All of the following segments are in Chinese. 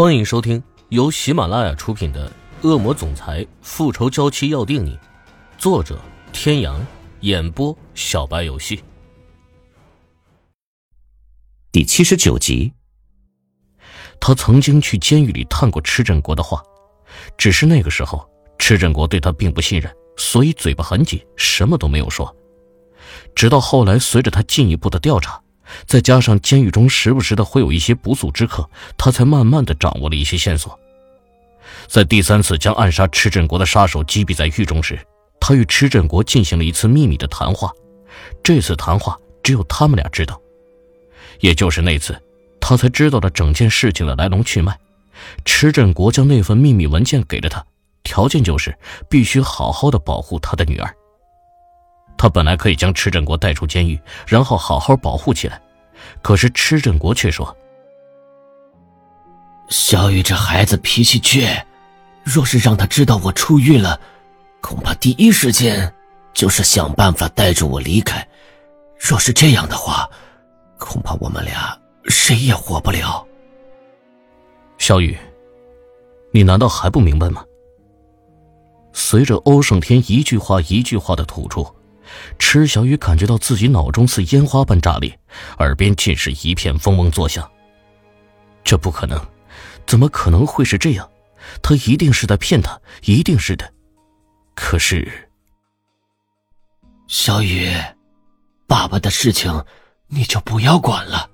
欢迎收听由喜马拉雅出品的《恶魔总裁复仇娇妻要定你》，作者：天阳，演播：小白游戏。第七十九集。他曾经去监狱里探过池振国的话，只是那个时候池振国对他并不信任，所以嘴巴很紧，什么都没有说。直到后来，随着他进一步的调查。再加上监狱中时不时的会有一些不速之客，他才慢慢的掌握了一些线索。在第三次将暗杀池振国的杀手击毙在狱中时，他与池振国进行了一次秘密的谈话。这次谈话只有他们俩知道。也就是那次，他才知道了整件事情的来龙去脉。池振国将那份秘密文件给了他，条件就是必须好好的保护他的女儿。他本来可以将池振国带出监狱，然后好好保护起来，可是池振国却说：“小雨这孩子脾气倔，若是让他知道我出狱了，恐怕第一时间就是想办法带着我离开。若是这样的话，恐怕我们俩谁也活不了。”小雨，你难道还不明白吗？随着欧胜天一句话一句话的吐出。池小雨感觉到自己脑中似烟花般炸裂，耳边尽是一片嗡嗡作响。这不可能，怎么可能会是这样？他一定是在骗他，一定是的。可是，小雨，爸爸的事情你就不要管了，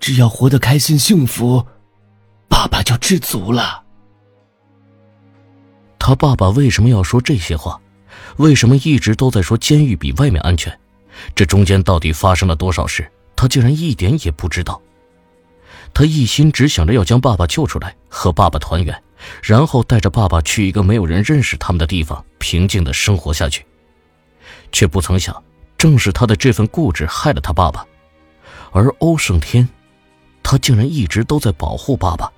只要活得开心幸福，爸爸就知足了。他爸爸为什么要说这些话？为什么一直都在说监狱比外面安全？这中间到底发生了多少事？他竟然一点也不知道。他一心只想着要将爸爸救出来，和爸爸团圆，然后带着爸爸去一个没有人认识他们的地方，平静的生活下去。却不曾想，正是他的这份固执害了他爸爸。而欧胜天，他竟然一直都在保护爸爸。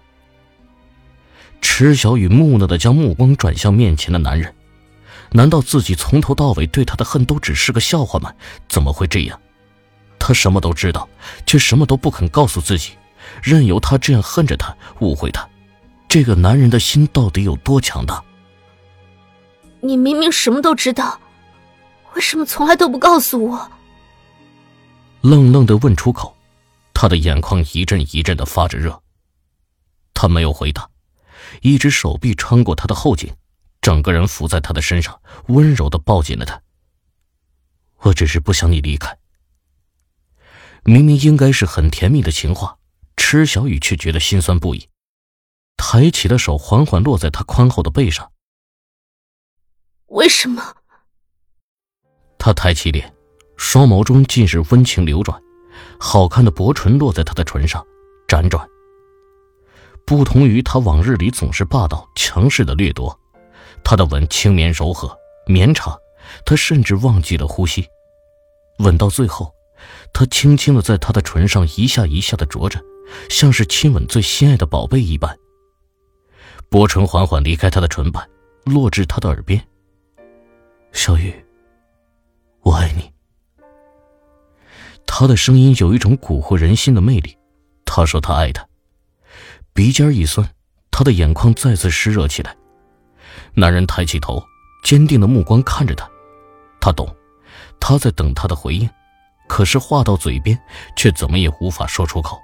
池小雨木讷的将目光转向面前的男人。难道自己从头到尾对他的恨都只是个笑话吗？怎么会这样？他什么都知道，却什么都不肯告诉自己，任由他这样恨着他，误会他。这个男人的心到底有多强大？你明明什么都知道，为什么从来都不告诉我？愣愣的问出口，他的眼眶一阵一阵的发着热。他没有回答，一只手臂穿过他的后颈。整个人伏在他的身上，温柔的抱紧了他。我只是不想你离开。明明应该是很甜蜜的情话，池小雨却觉得心酸不已，抬起的手，缓缓落在他宽厚的背上。为什么？他抬起脸，双眸中尽是温情流转，好看的薄唇落在他的唇上，辗转。不同于他往日里总是霸道强势的掠夺。他的吻轻绵柔和绵长，他甚至忘记了呼吸。吻到最后，他轻轻的在他的唇上一下一下的啄着，像是亲吻最心爱的宝贝一般。薄唇缓缓离开他的唇瓣，落至他的耳边。小雨，我爱你。他的声音有一种蛊惑人心的魅力。他说他爱他。鼻尖一酸，他的眼眶再次湿热起来。男人抬起头，坚定的目光看着他。他懂，他在等他的回应，可是话到嘴边，却怎么也无法说出口。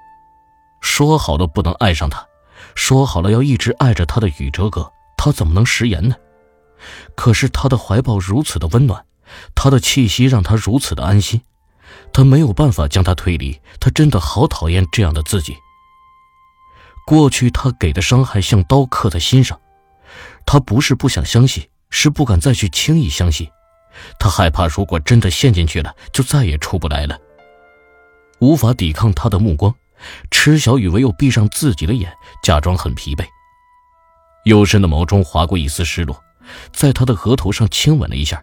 说好了不能爱上他，说好了要一直爱着他的宇哲哥，他怎么能食言呢？可是他的怀抱如此的温暖，他的气息让他如此的安心，他没有办法将他推离。他真的好讨厌这样的自己。过去他给的伤害像刀刻在心上。他不是不想相信，是不敢再去轻易相信。他害怕，如果真的陷进去了，就再也出不来了。无法抵抗他的目光，池小雨唯有闭上自己的眼，假装很疲惫。幽深的眸中划过一丝失落，在他的额头上亲吻了一下。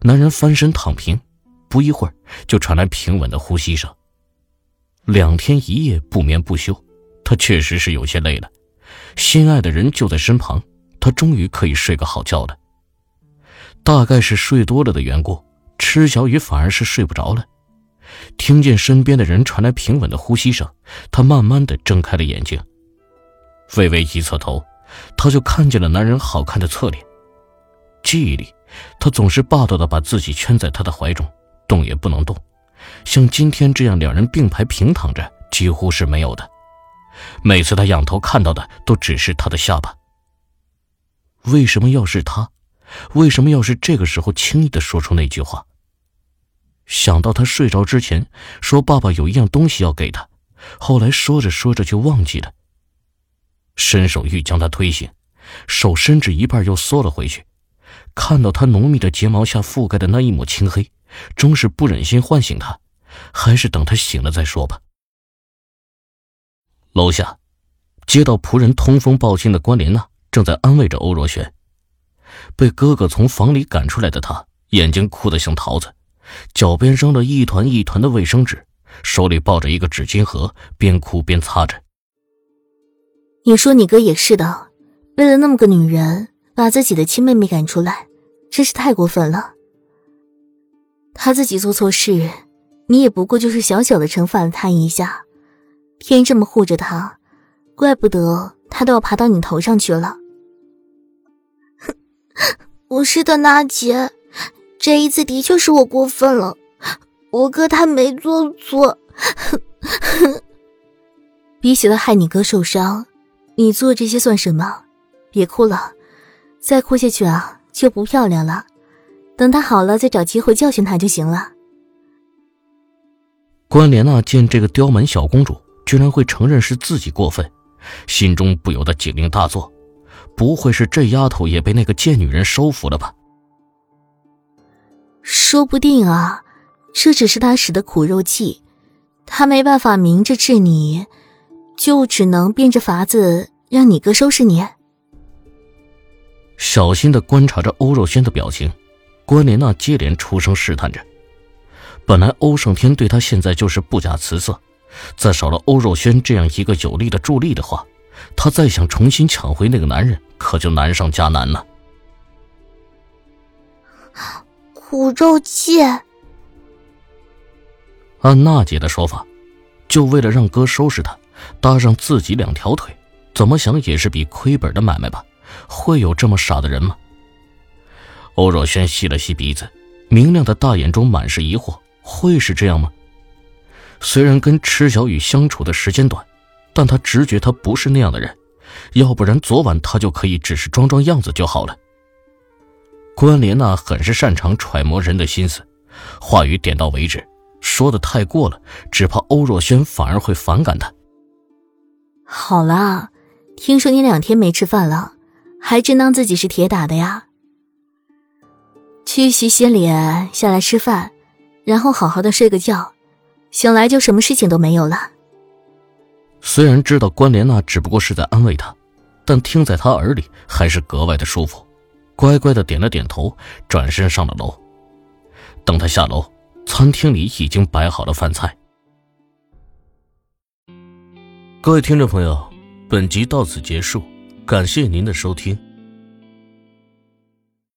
男人翻身躺平，不一会儿就传来平稳的呼吸声。两天一夜不眠不休，他确实是有些累了。心爱的人就在身旁。他终于可以睡个好觉了。大概是睡多了的缘故，池小雨反而是睡不着了。听见身边的人传来平稳的呼吸声，他慢慢的睁开了眼睛。微微一侧头，他就看见了男人好看的侧脸。记忆里，他总是霸道的把自己圈在他的怀中，动也不能动。像今天这样两人并排平躺着，几乎是没有的。每次他仰头看到的都只是他的下巴。为什么要是他？为什么要是这个时候轻易的说出那句话？想到他睡着之前说爸爸有一样东西要给他，后来说着说着就忘记了。伸手欲将他推醒，手伸至一半又缩了回去。看到他浓密的睫毛下覆盖的那一抹青黑，终是不忍心唤醒他，还是等他醒了再说吧。楼下，接到仆人通风报信的关莲娜正在安慰着欧若轩。被哥哥从房里赶出来的他，眼睛哭得像桃子，脚边扔了一团一团的卫生纸，手里抱着一个纸巾盒，边哭边擦着。你说你哥也是的，为了那么个女人。把自己的亲妹妹赶出来，真是太过分了。他自己做错事，你也不过就是小小的惩罚了他一下，偏这么护着他，怪不得他都要爬到你头上去了。不是的，娜姐，这一次的确是我过分了，我哥他没做错。比起了害你哥受伤，你做这些算什么？别哭了。再哭下去啊，就不漂亮了。等他好了，再找机会教训他就行了。关莲娜见这个刁蛮小公主居然会承认是自己过分，心中不由得警铃大作。不会是这丫头也被那个贱女人收服了吧？说不定啊，这只是他使的苦肉计，他没办法明着治你，就只能变着法子让你哥收拾你。小心的观察着欧若轩的表情，关莲娜接连出声试探着。本来欧胜天对他现在就是不假辞色，再少了欧若轩这样一个有力的助力的话，他再想重新抢回那个男人，可就难上加难了。苦肉计，按娜姐的说法，就为了让哥收拾她，搭上自己两条腿，怎么想也是笔亏本的买卖吧。会有这么傻的人吗？欧若轩吸了吸鼻子，明亮的大眼中满是疑惑。会是这样吗？虽然跟池小雨相处的时间短，但他直觉他不是那样的人，要不然昨晚他就可以只是装装样子就好了。关莲娜很是擅长揣摩人的心思，话语点到为止，说的太过了，只怕欧若轩反而会反感他。好了，听说你两天没吃饭了。还真当自己是铁打的呀！去洗洗脸，下来吃饭，然后好好的睡个觉，醒来就什么事情都没有了。虽然知道关莲娜只不过是在安慰他，但听在他耳里还是格外的舒服，乖乖的点了点头，转身上了楼。等他下楼，餐厅里已经摆好了饭菜。各位听众朋友，本集到此结束。感谢您的收听。